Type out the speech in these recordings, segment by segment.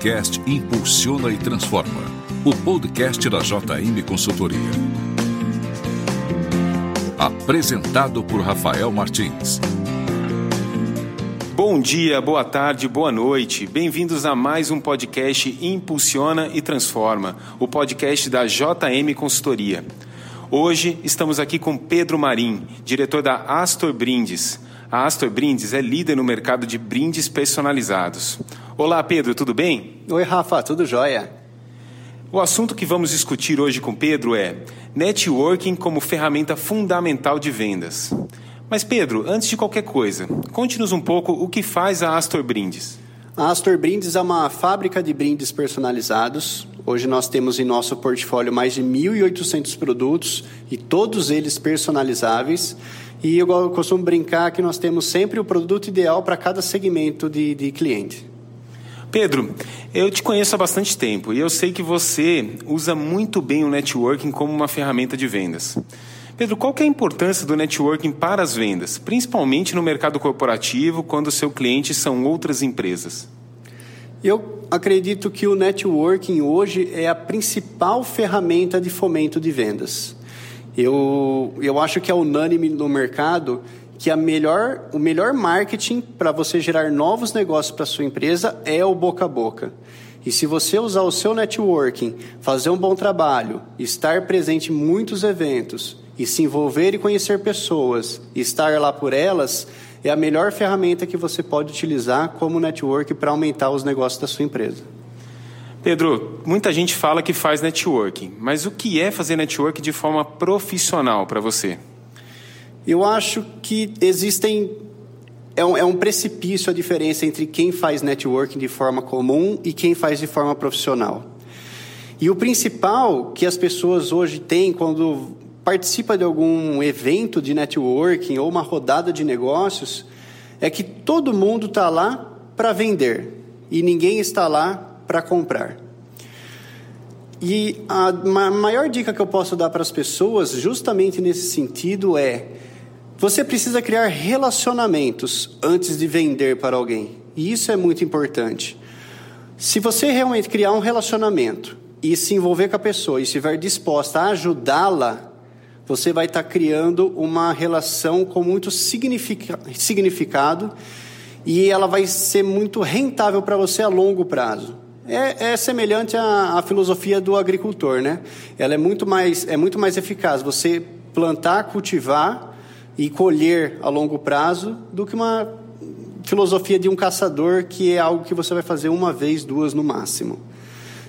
podcast Impulsiona e Transforma, o podcast da JM Consultoria. Apresentado por Rafael Martins. Bom dia, boa tarde, boa noite. Bem-vindos a mais um podcast Impulsiona e Transforma, o podcast da JM Consultoria. Hoje estamos aqui com Pedro Marim, diretor da Astor Brindes. A Astor Brindes é líder no mercado de brindes personalizados. Olá, Pedro, tudo bem? Oi, Rafa, tudo jóia? O assunto que vamos discutir hoje com Pedro é networking como ferramenta fundamental de vendas. Mas, Pedro, antes de qualquer coisa, conte-nos um pouco o que faz a Astor Brindes. A Astor Brindes é uma fábrica de brindes personalizados. Hoje nós temos em nosso portfólio mais de 1.800 produtos e todos eles personalizáveis. E eu costumo brincar que nós temos sempre o produto ideal para cada segmento de, de cliente. Pedro, eu te conheço há bastante tempo e eu sei que você usa muito bem o networking como uma ferramenta de vendas. Pedro, qual é a importância do networking para as vendas, principalmente no mercado corporativo, quando seu cliente são outras empresas? Eu acredito que o networking hoje é a principal ferramenta de fomento de vendas. Eu, eu acho que é unânime no mercado que a melhor, o melhor marketing para você gerar novos negócios para sua empresa é o boca a boca. E se você usar o seu networking, fazer um bom trabalho, estar presente em muitos eventos, e se envolver e conhecer pessoas, estar lá por elas, é a melhor ferramenta que você pode utilizar como network para aumentar os negócios da sua empresa. Pedro, muita gente fala que faz networking, mas o que é fazer networking de forma profissional para você? Eu acho que existem. É um, é um precipício a diferença entre quem faz networking de forma comum e quem faz de forma profissional. E o principal que as pessoas hoje têm quando participa de algum evento de networking ou uma rodada de negócios, é que todo mundo está lá para vender e ninguém está lá para comprar. E a maior dica que eu posso dar para as pessoas, justamente nesse sentido, é: você precisa criar relacionamentos antes de vender para alguém. E isso é muito importante. Se você realmente criar um relacionamento e se envolver com a pessoa e estiver disposta a ajudá-la você vai estar criando uma relação com muito significado e ela vai ser muito rentável para você a longo prazo. É, é semelhante à, à, filosofia do agricultor, né? Ela é muito mais é muito mais eficaz você plantar, cultivar e colher a longo prazo do que uma filosofia de um caçador que é algo que você vai fazer uma vez, duas no máximo.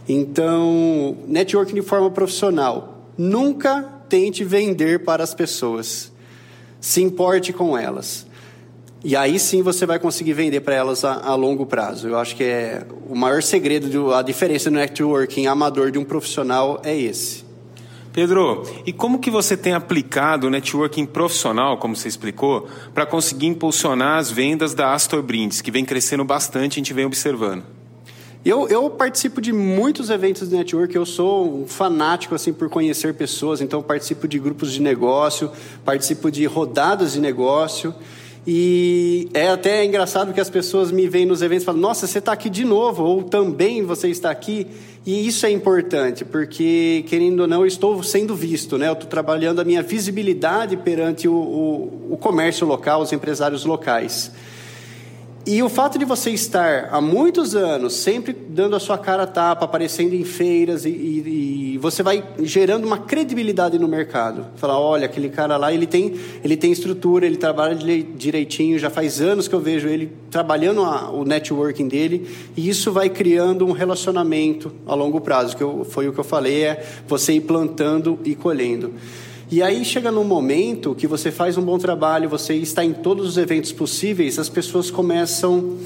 Então, networking de forma profissional nunca tente vender para as pessoas. Se importe com elas. E aí sim você vai conseguir vender para elas a, a, longo prazo. Eu acho que é o maior segredo, de, a diferença do networking amador de um profissional é esse. Pedro, e como que você tem aplicado o networking profissional, como você explicou, para conseguir impulsionar as vendas da Astor Brindes, que vem crescendo bastante, a gente vem observando? Eu, eu participo de muitos eventos de network, eu sou um fanático assim por conhecer pessoas, então participo de grupos de negócio, participo de rodadas de negócio. E é até engraçado que as pessoas me veem nos eventos e falam: Nossa, você está aqui de novo, ou também você está aqui. E isso é importante, porque, querendo ou não, eu estou sendo visto, né? eu estou trabalhando a minha visibilidade perante o, o, o comércio local, os empresários locais. E o fato de você estar há muitos anos sempre dando a sua cara a tapa, aparecendo em feiras, e, e, e, você vai gerando uma credibilidade no mercado. Falar, olha, aquele cara lá, ele tem, ele tem estrutura, ele trabalha direitinho, já faz anos que eu vejo ele trabalhando a, o networking dele, e isso vai criando um relacionamento a longo prazo, que eu, foi o que eu falei, é você ir plantando e colhendo. E aí chega num momento que você faz um bom trabalho, você está em todos os eventos possíveis, as pessoas começam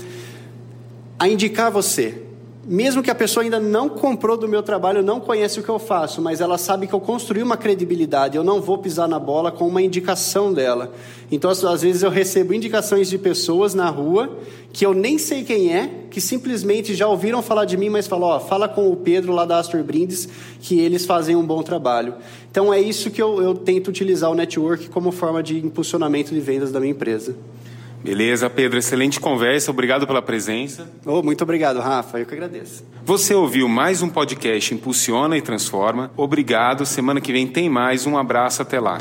a indicar você mesmo que a pessoa ainda não comprou do meu trabalho, não conhece o que eu faço, mas ela sabe que eu construí uma credibilidade, eu não vou pisar na bola com uma indicação dela. Então, às vezes eu recebo indicações de pessoas na rua que eu nem sei quem é, que simplesmente já ouviram falar de mim, mas falam, ó, fala com o Pedro lá da Astor Brindes, que eles fazem um bom trabalho. Então, é isso que eu, eu tento utilizar o network como forma de impulsionamento de vendas da minha empresa. Beleza, Pedro, excelente conversa, obrigado pela presença. Oh, muito obrigado, Rafa, eu que agradeço. Você ouviu mais um podcast Impulsiona e Transforma. Obrigado, semana que vem tem mais, um abraço, até lá.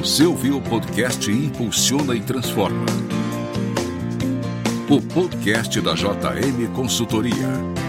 Você ouviu o podcast Impulsiona e Transforma. O podcast da JM Consultoria.